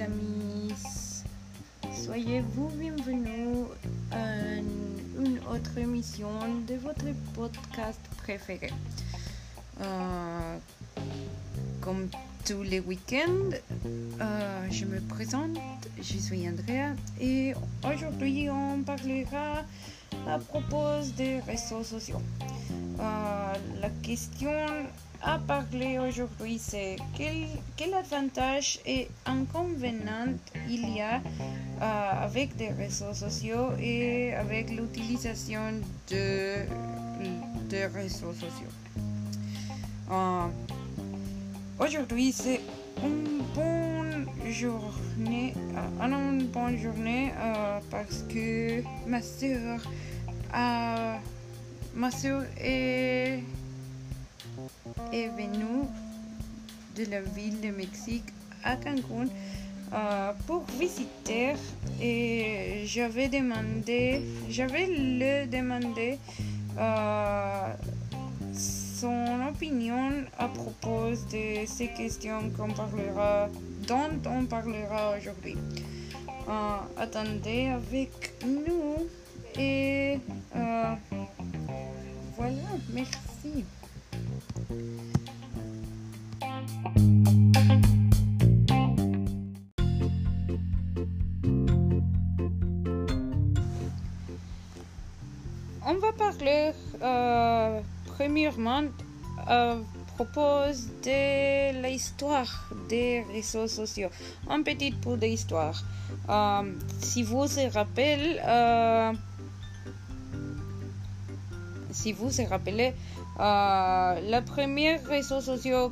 amis. Soyez-vous bienvenus à une autre émission de votre podcast préféré. Euh, comme tous les week-ends, euh, je me présente, je suis Andrea et aujourd'hui on parlera à propos des réseaux sociaux. Euh, la question à parler aujourd'hui, c'est quel, quel, avantage et inconvénient il y a euh, avec des réseaux sociaux et avec l'utilisation de, de réseaux sociaux. Euh, aujourd'hui, c'est une bonne journée, euh, une bonne journée parce que ma soeur, ma soeur est est venu de la ville de Mexique à Cancun euh, pour visiter et j'avais demandé, j'avais le demandé euh, son opinion à propos de ces questions qu'on parlera, dont on parlera aujourd'hui. Euh, attendez avec nous et voilà, merci. On va parler euh, premièrement à propos de l'histoire des réseaux sociaux. Un petit peu d'histoire. Euh, si vous vous rappelez, euh, si vous vous rappelez, euh, le premier réseau social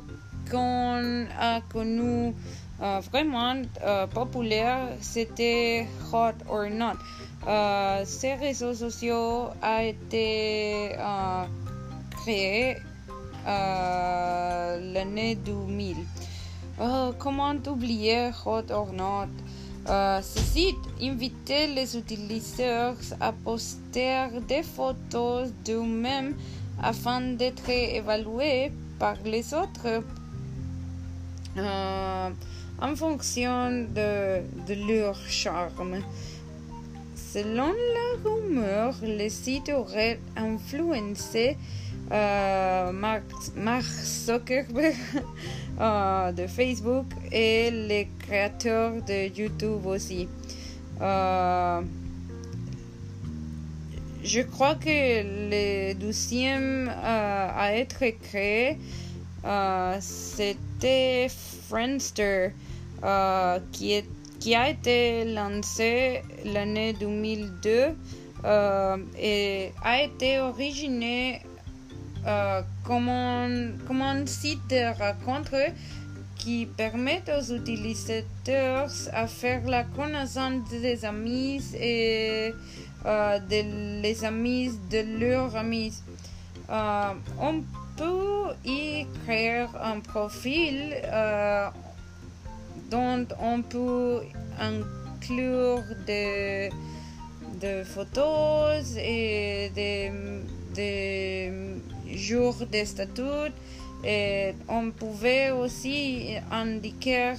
qu'on a connu euh, vraiment euh, populaire, c'était Hot or Not. Ces réseaux sociaux a été créé euh, l'année 2000. comment oublier Hot or Not? Ce site invitait les utilisateurs à poster des photos d'eux-mêmes afin d'être évalués par les autres euh, en fonction de, de, leur charme. Selon la rumeur, le site aurait influencé euh, Mark, Mark, Zuckerberg euh, de Facebook et les créateurs de YouTube aussi. Je crois que le deuxième euh, à être créé, euh, c'était Friendster, euh, qui, est, qui, a été lancé l'année 2002 et a été originé comme un, comme, un, site de rencontre qui permet aux utilisateurs à faire la connaissance des amis et de les amis de leurs amis. Euh, on peut y créer un profil euh, dont on peut inclure des, photos et des, des jours de statut. Et on pouvait aussi indiquer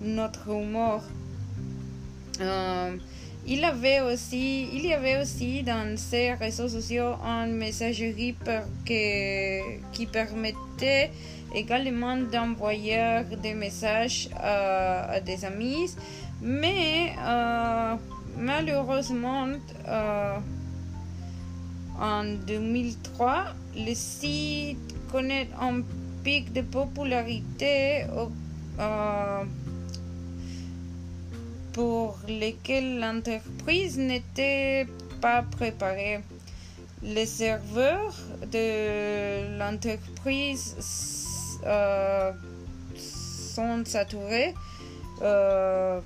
notre humour. Il, avait aussi, il y avait aussi dans ces réseaux sociaux une messagerie qui permettait également d'envoyer des messages à, à, des amis, mais euh, malheureusement, euh, en 2003, le site connaît un pic de popularité. Euh, pour lesquels l'entreprise n'était pas préparée. Les serveurs de l'entreprise euh, sont saturés, euh,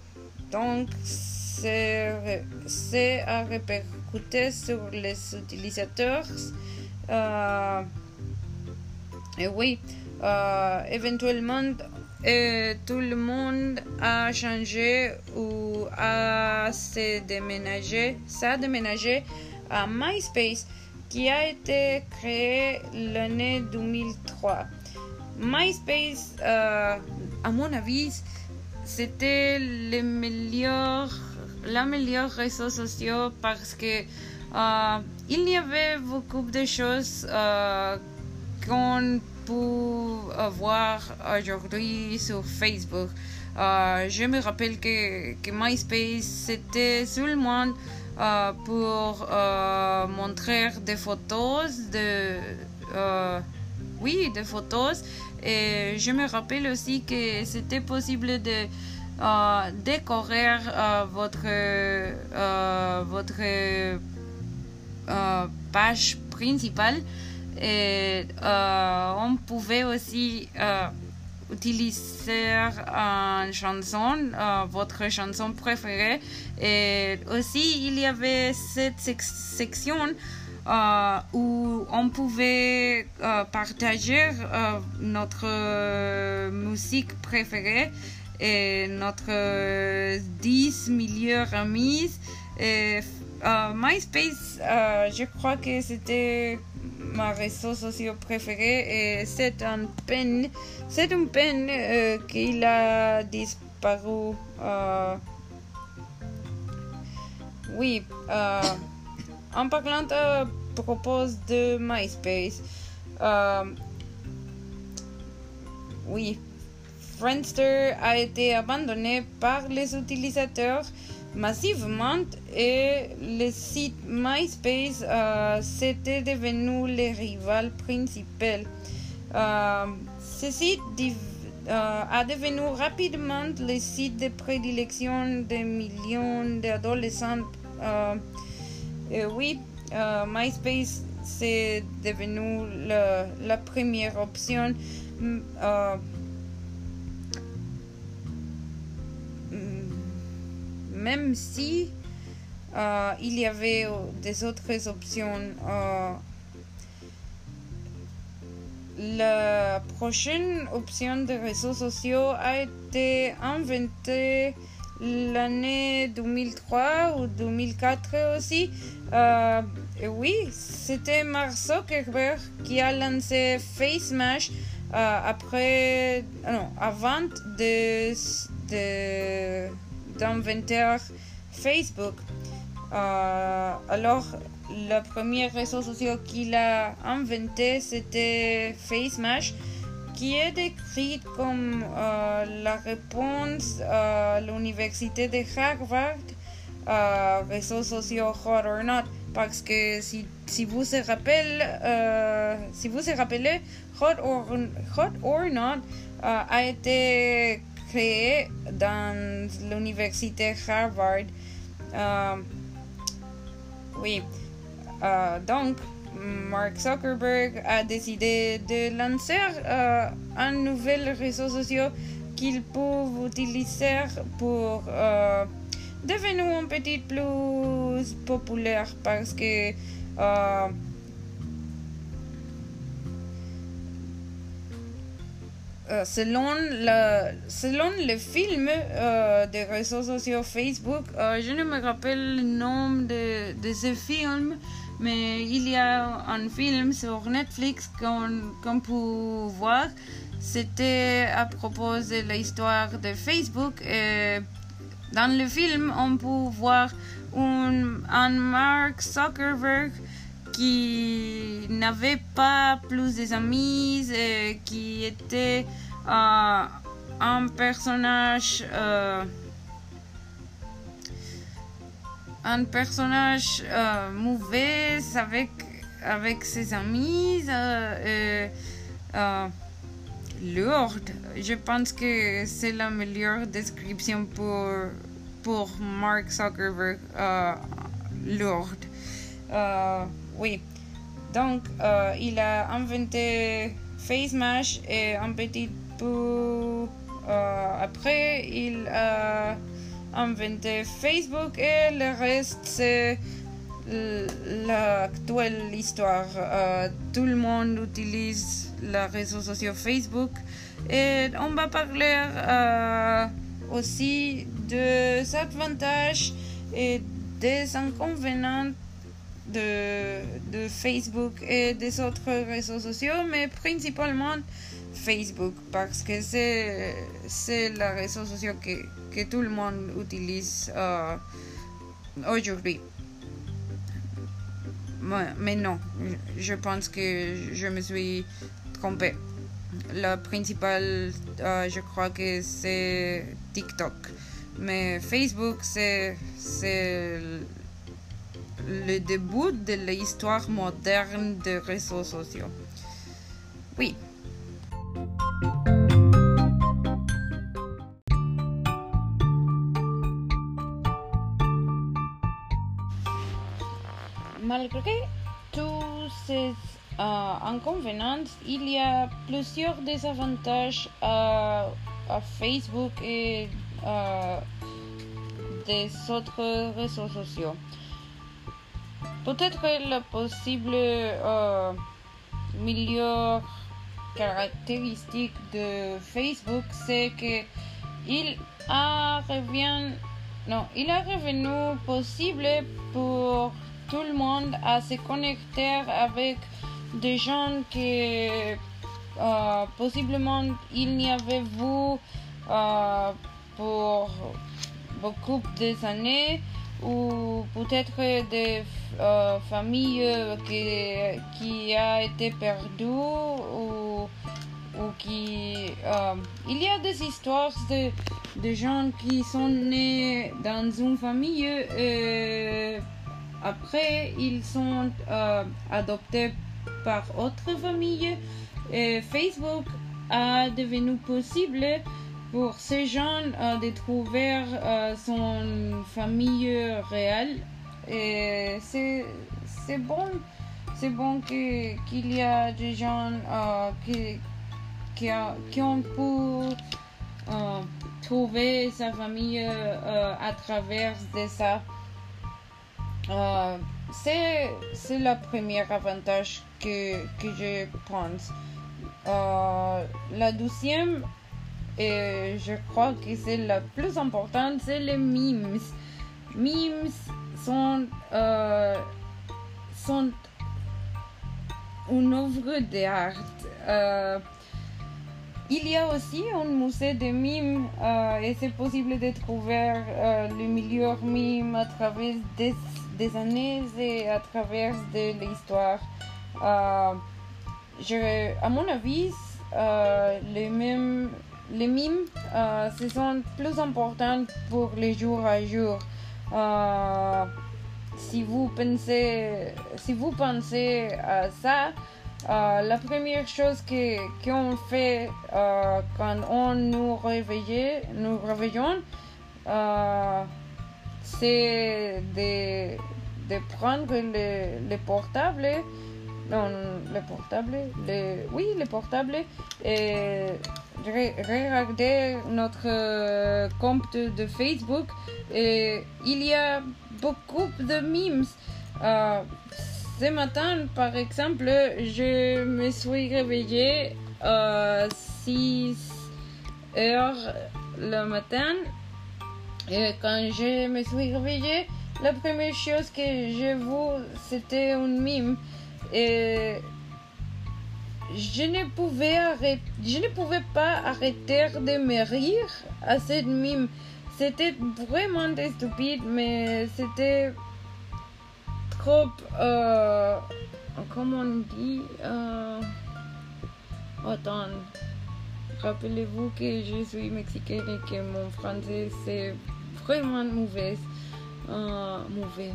donc c'est à répercuter sur les utilisateurs. Euh, et oui, éventuellement, tout le monde a changé ou a se déménagé, a déménagé à MySpace qui a été créé l'année 2003. MySpace, euh, à mon avis, c'était le meilleur, la meilleure réseau social parce que il y avait beaucoup de choses qu'on voir aujourd'hui sur Facebook. je me rappelle que, que MySpace, c'était seulement euh, pour euh, montrer des photos de euh, oui des photos et je me rappelle aussi que c'était possible de décorer votre votre page principale et on pouvait aussi utiliser une chanson, euh, votre chanson préférée. Et aussi, il y avait cette section euh, où on pouvait euh, partager notre musique préférée et notre 10 meilleurs amis. Et, MySpace, je crois que c'était ma réseau social préféré et c'est un peine, c'est une peine euh, qu'il a disparu. Euh, oui, euh, en parlant à propos de MySpace, oui, Friendster a été abandonné par les utilisateurs massivement et le site MySpace euh, c'était devenu le rival principal. Euh, ce site euh, a devenu rapidement le site de prédilection de millions d'adolescents. et oui, MySpace c'est devenu la première option. Même si euh, il y avait euh, des autres options. Euh, la prochaine option de réseaux sociaux a été inventée l'année 2003 ou 2004 aussi. oui, c'était Mark Zuckerberg qui a lancé FaceMash après, non, avant de d'inventer Facebook. Euh, alors, le premier réseau social qu'il a inventé, c'était FaceMash, qui est décrit comme euh, la réponse à l'université de Harvard, euh, réseau social hot or not. Parce que si, si vous vous rappelez, si vous vous rappelez, hot or, hot or not a été créé dans l'université Harvard. Euh, oui, euh, donc Mark Zuckerberg a décidé de lancer euh, un nouvel réseau social qu'il peut utiliser pour devenir un petit plus populaire parce que selon, le, selon le film euh, des réseaux sociaux Facebook, euh, je ne me rappelle le nom de, de, ce film, mais il y a un film sur Netflix qu'on peut voir. C'était à propos de l'histoire de Facebook. Et dans le film, on peut voir un Mark Zuckerberg qui n'avait pas plus d'amis, et qui était euh, un personnage euh, un personnage euh, mauvais avec avec ses amis Lord. Je pense que c'est la meilleure description pour pour Mark Zuckerberg Lord oui donc il a inventé FaceMash et un petit euh, après, il a inventé Facebook et le reste, c'est l'actuelle histoire. Euh, tout le monde utilise la réseau social Facebook et on va parler euh, aussi des avantages et des inconvénients de, Facebook et des autres réseaux sociaux, mais principalement Facebook parce que c'est, c'est la réseau social que, tout le monde utilise euh, aujourd'hui. Mais, non, je pense que je me suis trompée. La principale, euh, je crois que c'est TikTok. Mais Facebook, c'est le début de l'histoire moderne des réseaux sociaux. Oui. Malgré tous ces euh, inconvénients, il y a plusieurs désavantages à, à Facebook et euh, des autres réseaux sociaux. Peut-être la possible euh, meilleure caractéristique de Facebook, c'est que il a revenu, non, il a revenu possible pour tout le monde à se connecter avec des gens que euh, possiblement il n'y avait vu euh, pour beaucoup d'années ou peut-être des euh, familles qui, qui a été perdues ou, ou qui euh, il y a des histoires de, de gens qui sont nés dans une famille et après ils sont euh, adoptés par autre famille. Facebook a devenu possible pour ces gens euh, de trouver euh, son famille réelle. Et c'est, bon, c'est bon que, qu'il y a des gens euh, qui, qui, ont pu trouver sa famille à travers de ça. C'est, c'est le premier avantage que, que je pense. la deuxième et je crois que c'est la plus importante, c'est les memes. Memes sont, euh, sont une œuvre d'art. Euh, il y a aussi un musée de mimes euh, et c'est possible de trouver euh, les meilleurs mimes à travers des, des, années et à travers de l'histoire. Euh, à mon avis, euh, les mêmes les mimes euh, ce sont plus importants pour les jours à jour. Euh, si vous pensez, si vous pensez à ça, euh, la première chose qu'on fait quand on nous réveille, nous réveillons, c'est de, de prendre le, le portable non, le portable, le, oui, le portable, et regarder notre euh, compte de Facebook. Et il y a beaucoup de memes. Euh, ce matin, par exemple, je me suis réveillée à 6 heures le matin. Et quand je me suis réveillée, la première chose que j'ai vue, c'était un mime et je ne pouvais je ne pouvais pas arrêter de me rire à cette mime. C'était vraiment stupide, mais c'était trop, euh, comment on dit, euh, rappelez-vous que je suis mexicaine et que mon français c'est vraiment mauvais, euh, mauvais.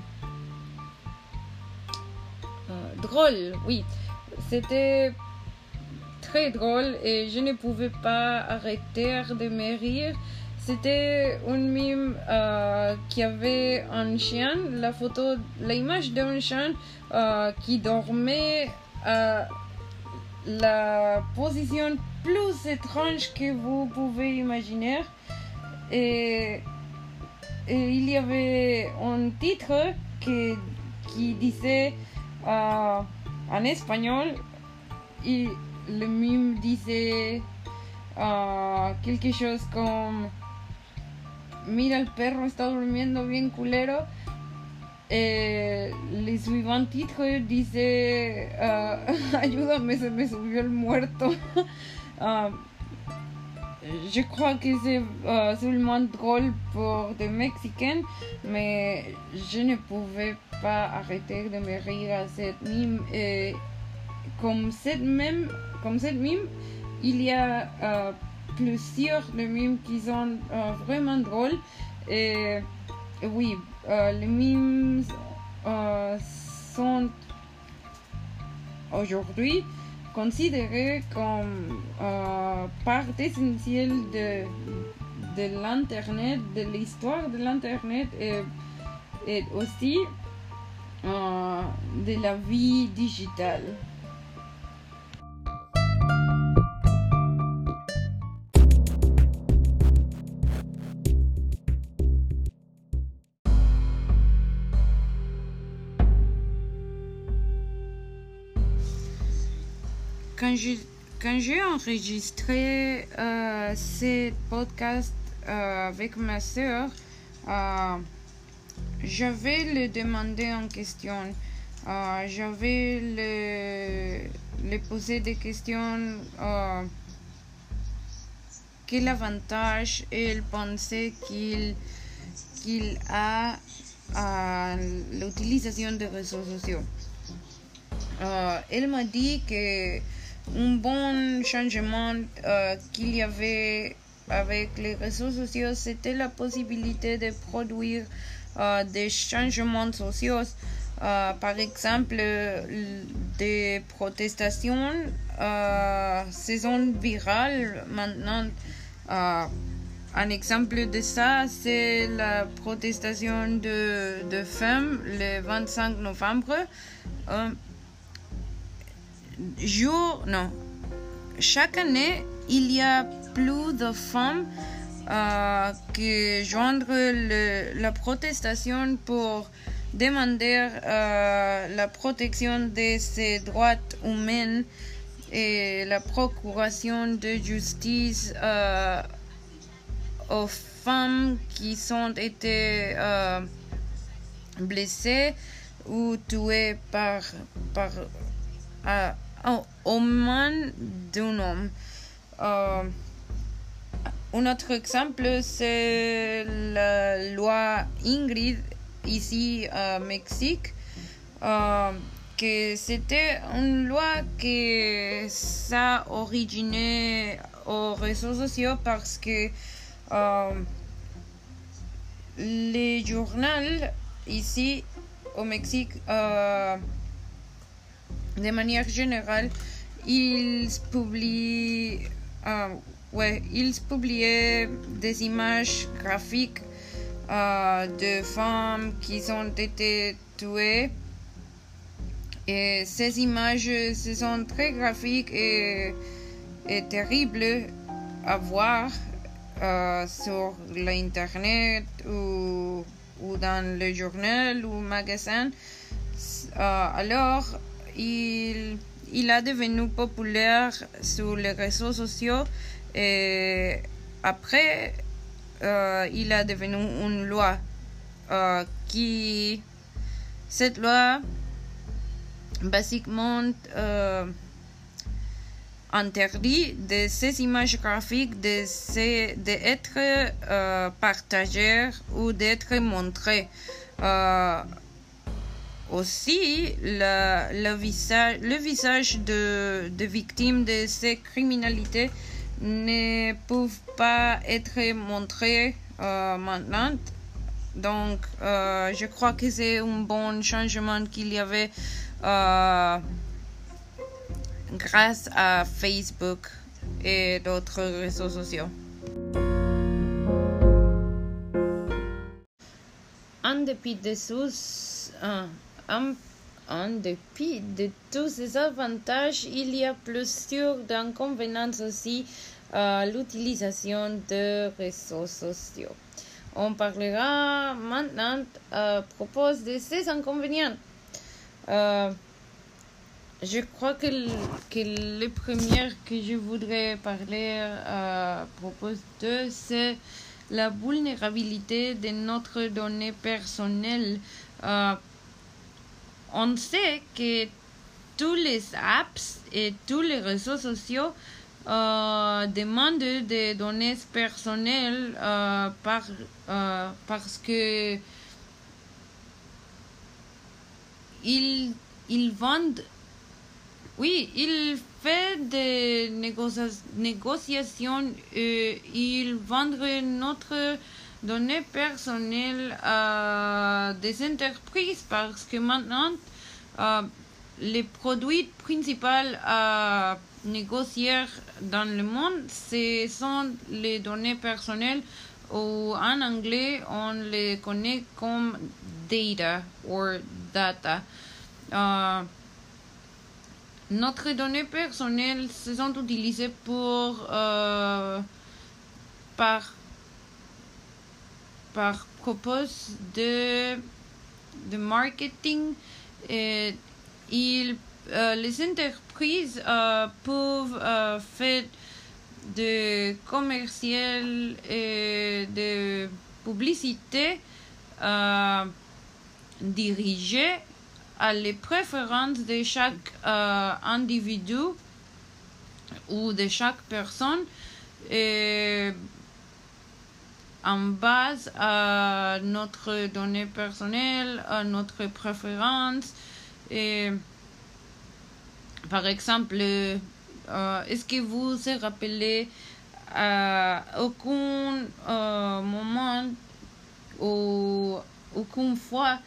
Euh, drôle, oui. C'était très drôle et je ne pouvais pas arrêter de me rire. C'était une mime euh, qui avait un chien, la photo, l'image d'un chien euh, qui dormait à la position plus étrange que vous pouvez imaginer. Et, il y avait un titre qui disait uh, en espagnol, y le mime disait uh, quelque chose comme Mira el perro está durmiendo bien culero. Eh, le dice uh, ayúdame se me subió el muerto Euh, je crois que c'est euh, seulement drôle pour des Mexicains, mais je ne pouvais pas arrêter de me rire à cette mime. Et comme cette même, comme cette mime, il y a euh, plusieurs de mimes qui sont euh, vraiment drôles. Et, oui, euh, les mimes sont aujourd'hui considérés comme euh, part essentielle de, de l'Internet, de l'histoire de l'Internet et, et aussi euh, de la vie digitale. Quand j'ai enregistré euh, ce podcast euh, avec ma sœur, euh, je vais le demander en question. Euh, je vais le, poser des questions. Quel avantage elle pensait qu'il qu'il a à l'utilisation des réseaux sociaux. Elle m'a dit que un bon changement euh, qu'il y avait avec les réseaux sociaux, c'était la possibilité de produire euh, des changements sociaux. Euh, par exemple, des protestations se virales maintenant. Un exemple de ça, c'est la protestation de, de femmes le 25 novembre. Jour, non. Chaque année, il y a plus de femmes euh, qui joindre le, la protestation pour demander euh, la protection de ces droits humains et la procuration de justice euh, aux femmes qui sont été euh, blessées ou tuées par, par euh, oh, d'un homme. Euh, un autre exemple, c'est la loi Ingrid ici au Mexique, euh, que c'était une loi qui ça originé aux réseaux sociaux parce que euh, les journaux ici au Mexique, de manière générale, ils publient, ils publiaient des images graphiques euh, de femmes qui ont été tuées. Et ces images sont très graphiques et, terribles à voir euh, sur l'internet ou, ou dans le journal ou magasin. Alors, il, il a devenu populaire sur les réseaux sociaux et après, euh, il a devenu une loi euh, qui, cette loi, basiquement, euh, interdit de ces images graphiques d'être de être euh, partagées ou d'être montrées. Aussi, le, visage, le visage de, victimes de ces criminalités ne peuvent pas être montrés euh, maintenant. Donc, euh, je crois que c'est un bon changement qu'il y avait euh, grâce à Facebook et d'autres réseaux sociaux. En dépit de euh, en, en dépit de tous ces avantages, il y a plusieurs inconvénients aussi à l'utilisation des réseaux sociaux. On parlera maintenant à propos de ces inconvénients. Euh, je crois que, que le premier que je voudrais parler à propos de, c'est la vulnérabilité de notre donnée personnelle. Euh, on sait que tous les apps et tous les réseaux sociaux demande des données personnelles par, parce que ils, ils vendent oui, il fait des négociations et il vendrait notre données personnelles à des entreprises parce que maintenant euh, les produits principaux à négocier dans le monde ce sont les données personnelles ou en anglais on les connaît comme data ou data. Euh, notre données personnelles se sont utilisées pour euh, par par propos de marketing euh, les entreprises euh, peuvent faire de commercial et de publicité dirigée à les préférences de chaque euh, individu ou de chaque personne en base à notre donnée personnelle, à notre préférence. Et, par exemple, euh, est-ce que vous vous rappelez à aucun euh, moment ou aucune fois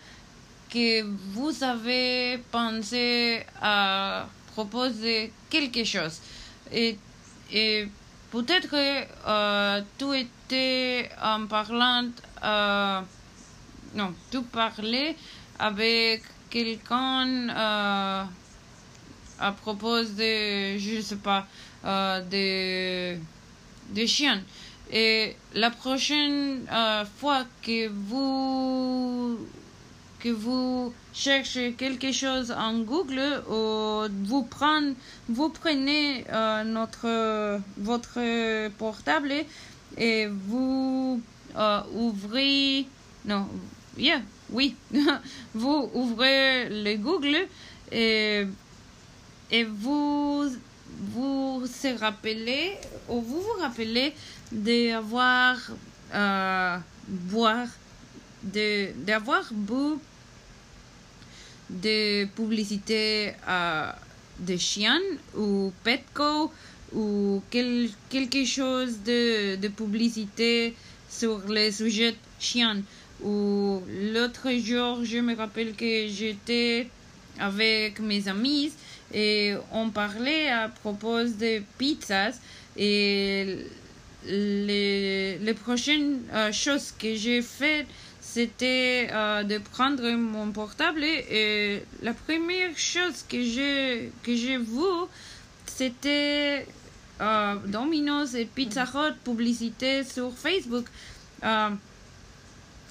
que vous avez pensé à proposer quelque chose? Et peut-être que euh, tu étais en parlant, euh, non, tu parlais avec quelqu'un euh, à propos de, je ne sais pas, de, de chiens. Et la prochaine fois que vous que vous cherchez quelque chose en Google ou vous prenez, vous prenez euh, notre, votre portable et vous euh, ouvrez, non, yeah, oui, vous ouvrez le Google et, et vous vous se rappelez ou vous vous rappelez d'avoir euh, boire d'avoir beaucoup de publicité à de chiens ou Petco ou quel, quelque chose de, de publicité sur le sujet chien. Ou l'autre jour, je me rappelle que j'étais avec mes amis et on parlait à propos de pizzas et les, les prochaines euh, choses que j'ai faites c'était euh, de prendre mon portable et, la première chose que j'ai que j'ai vu c'était euh, Domino's et Pizza Hut publicité sur Facebook. Euh,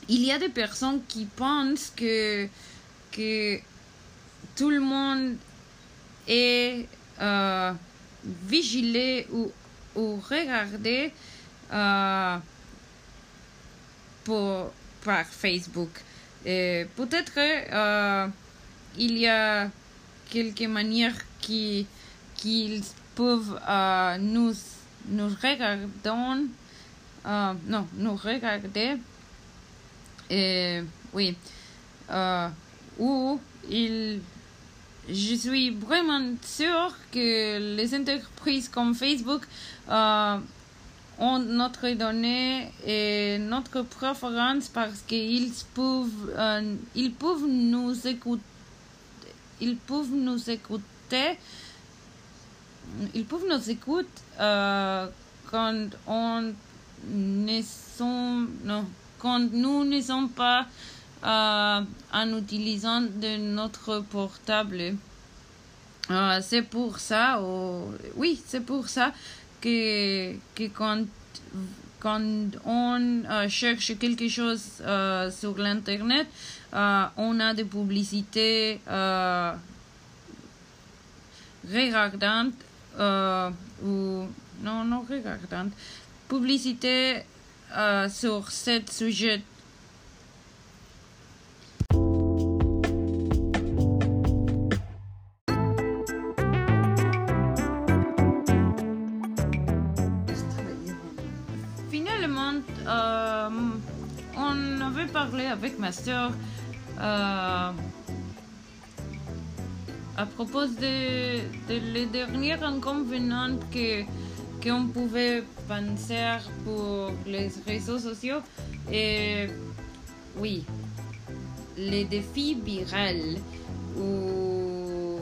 il y a des personnes qui pensent que que tout le monde est vigilé ou, ou regardé pour Facebook. Peut-être euh, il y a quelques manières qui qu'ils peuvent euh, nous nous regarder euh, non nous regarder et oui ou il je suis vraiment sûr que les entreprises comme Facebook ont notre donnée et notre préférence parce qu'ils peuvent, euh, ils peuvent nous écouter, ils peuvent nous écouter, ils peuvent nous écouter euh, quand on ne sont, non, quand nous ne sommes pas euh, en utilisant de notre portable. c'est pour ça, oui, c'est pour ça que, que quand, on euh, cherche quelque chose euh, sur l'Internet, euh, on a des publicités regardantes ou non, non regardantes, publicité sur ce sujet avec ma soeur euh, à propos de, les derniers inconvénients que qu'on pouvait penser pour les réseaux sociaux. Et oui, les défis virals ou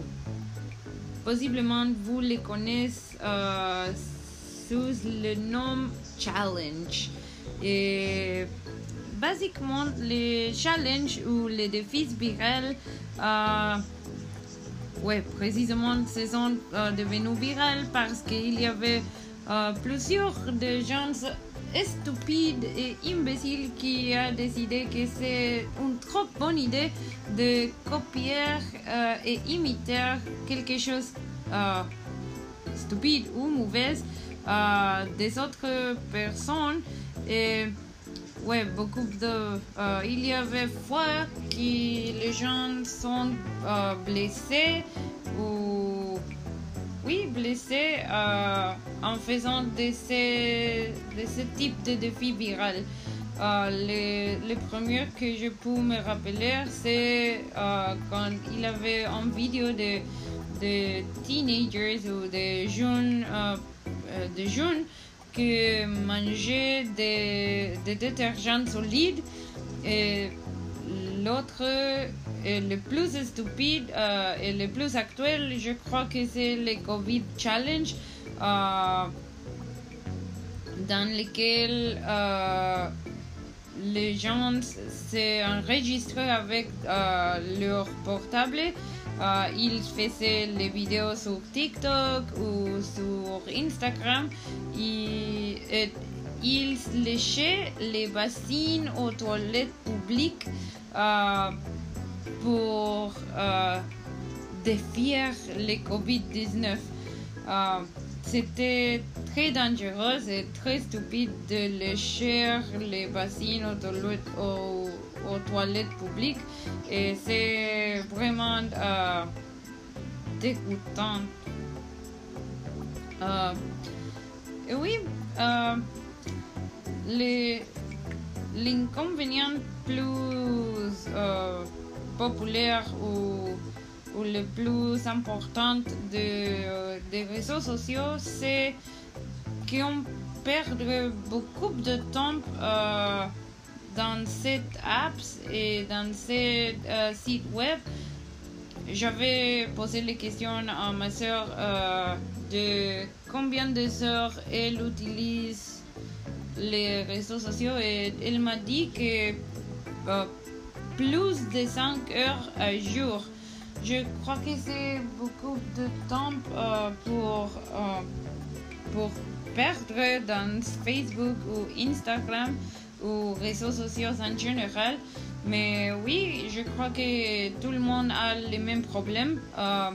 possiblement vous les connaissez euh, sous le nom challenge. Et basiquement, les challenges ou les défis virals, euh, ouais, précisément, ce sont euh, devenus virales parce qu'il y avait euh, plusieurs de gens stupides et imbéciles qui a décidé que c'est une trop bonne idée de copier euh, et imiter quelque chose euh, stupide ou mauvais des autres personnes ouais beaucoup de il y avait fois que les gens sont blessés ou oui, blessé euh, en faisant de ce type de défis viral. Euh, le, le, premier que je peux me rappeler, c'est euh, quand il avait une vidéo de, de teenagers ou de jeunes, de jeunes qui mangeaient des, détergents solides. Et l'autre le plus stupide euh, et le plus actuel, je crois que c'est le COVID Challenge, euh, dans lequel euh, les gens s'enregistrent avec leur portable. Ils faisaient les vidéos sur TikTok ou sur Instagram. Et, et ils léchaient les bassines aux toilettes publiques pour euh, défier le COVID-19. Euh, c'était très dangereux et très stupide de lécher les bassines aux, aux, toilettes publiques et c'est vraiment euh, dégoûtant. Euh, et oui, euh, l'inconvénient plus populaire ou, ou le plus important de, des réseaux sociaux, c'est qu'on perd beaucoup de temps dans cette app et dans ces euh, sites web. J'avais posé les questions à ma soeur euh, de combien de heures elle utilise les réseaux sociaux et elle m'a dit que plus de 5 heures à jour. Je crois que c'est beaucoup de temps euh, pour, euh, pour perdre dans Facebook ou Instagram ou réseaux sociaux en général. Mais oui, je crois que tout le monde a les mêmes problèmes. Euh,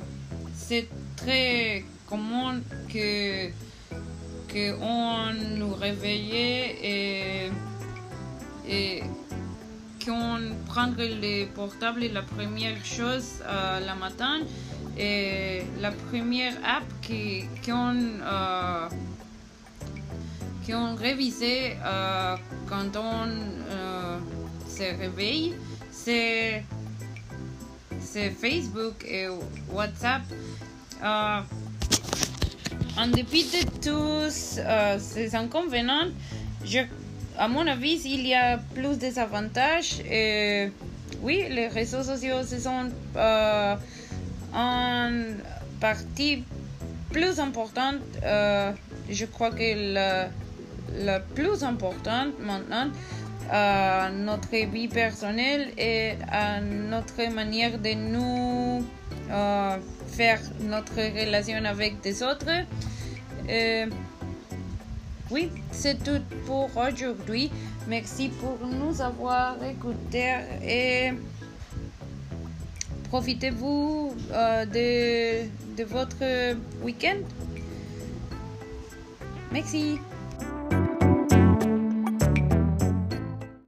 c'est très commun que, que on nous réveille et, et qu'on prendre les portables la première chose euh, la matin et la première app qu'on euh, qu'on révisé euh, quand on euh, se réveille c'est Facebook et WhatsApp en dépit de tous ces inconvénients à mon avis, il y a plus d'avantages. Et oui, les réseaux sociaux ce sont en partie plus importante. Je crois que la, la plus importante maintenant à notre vie personnelle et à notre manière de nous euh, faire notre relation avec des autres. Oui, c'est tout pour aujourd'hui. Merci pour nous avoir écoutés et profitez-vous euh, de, de votre week-end. Merci.